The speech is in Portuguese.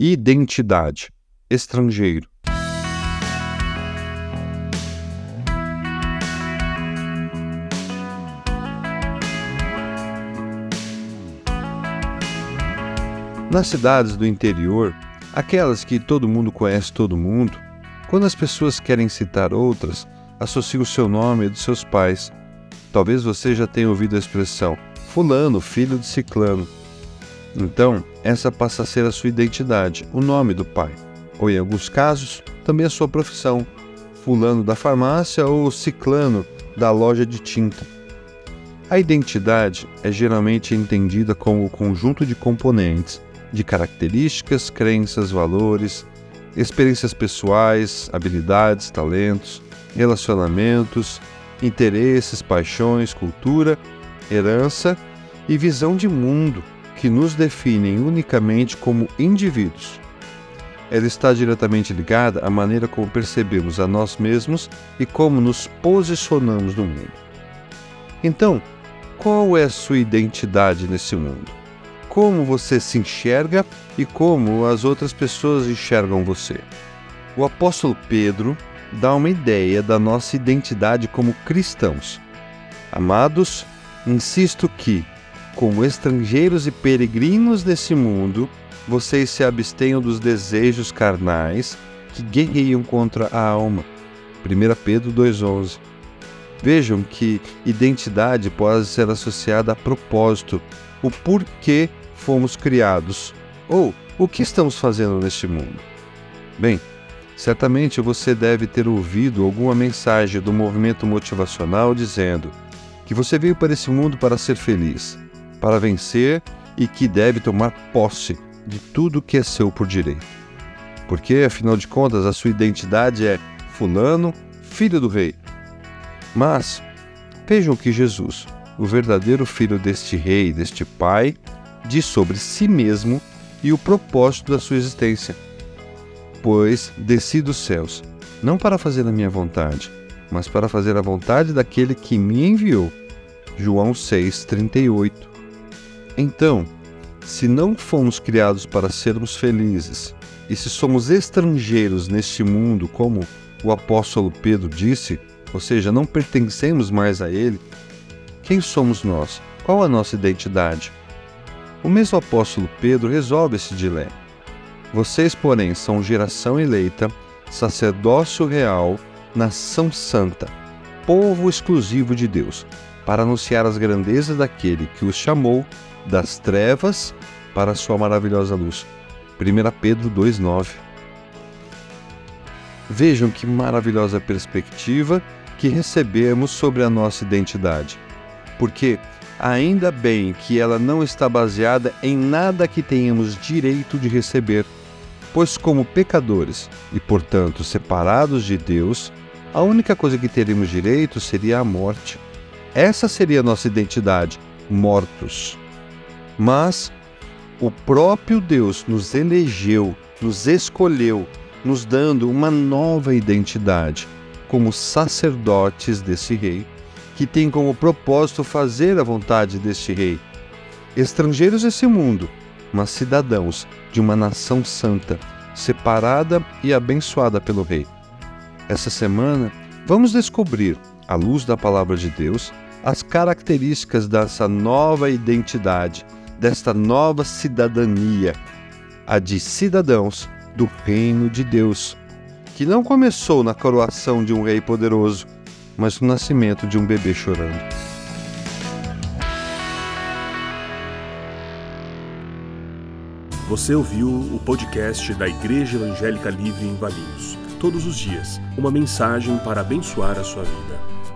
Identidade. Estrangeiro. Nas cidades do interior, aquelas que todo mundo conhece todo mundo, quando as pessoas querem citar outras, associam o seu nome e dos seus pais. Talvez você já tenha ouvido a expressão Fulano, filho de Ciclano. Então, essa passa a ser a sua identidade, o nome do pai, ou em alguns casos, também a sua profissão, Fulano da farmácia ou Ciclano da loja de tinta. A identidade é geralmente entendida como o conjunto de componentes de características, crenças, valores, experiências pessoais, habilidades, talentos, relacionamentos, interesses, paixões, cultura, herança e visão de mundo que nos definem unicamente como indivíduos. Ela está diretamente ligada à maneira como percebemos a nós mesmos e como nos posicionamos no mundo. Então, qual é a sua identidade nesse mundo? como você se enxerga e como as outras pessoas enxergam você. O apóstolo Pedro dá uma ideia da nossa identidade como cristãos. Amados, insisto que, como estrangeiros e peregrinos desse mundo, vocês se abstenham dos desejos carnais que guerreiam contra a alma. 1 Pedro 2,11 Vejam que identidade pode ser associada a propósito, o porquê fomos criados ou o que estamos fazendo neste mundo. Bem, certamente você deve ter ouvido alguma mensagem do movimento motivacional dizendo que você veio para esse mundo para ser feliz, para vencer e que deve tomar posse de tudo que é seu por direito. Porque, afinal de contas, a sua identidade é Fulano, filho do rei. Mas vejam que Jesus, o verdadeiro filho deste rei, deste pai, diz sobre si mesmo e o propósito da sua existência. Pois desci dos céus, não para fazer a minha vontade, mas para fazer a vontade daquele que me enviou. João 6:38. Então, se não fomos criados para sermos felizes, e se somos estrangeiros neste mundo, como o apóstolo Pedro disse, ou seja, não pertencemos mais a ele, quem somos nós? Qual a nossa identidade? O mesmo apóstolo Pedro resolve esse dilema. Vocês, porém, são geração eleita, sacerdócio real, nação santa, povo exclusivo de Deus, para anunciar as grandezas daquele que os chamou das trevas para a sua maravilhosa luz. 1 Pedro 2,9 Vejam que maravilhosa perspectiva que recebemos sobre a nossa identidade. Porque ainda bem que ela não está baseada em nada que tenhamos direito de receber, pois, como pecadores e, portanto, separados de Deus, a única coisa que teríamos direito seria a morte. Essa seria a nossa identidade, mortos. Mas o próprio Deus nos elegeu, nos escolheu, nos dando uma nova identidade como sacerdotes desse rei que tem como propósito fazer a vontade deste rei. Estrangeiros nesse mundo, mas cidadãos de uma nação santa, separada e abençoada pelo rei. Essa semana, vamos descobrir, à luz da palavra de Deus, as características dessa nova identidade, desta nova cidadania, a de cidadãos do reino de Deus, que não começou na coroação de um rei poderoso, mas no nascimento de um bebê chorando. Você ouviu o podcast da Igreja Evangélica Livre em Valinhos. Todos os dias, uma mensagem para abençoar a sua vida.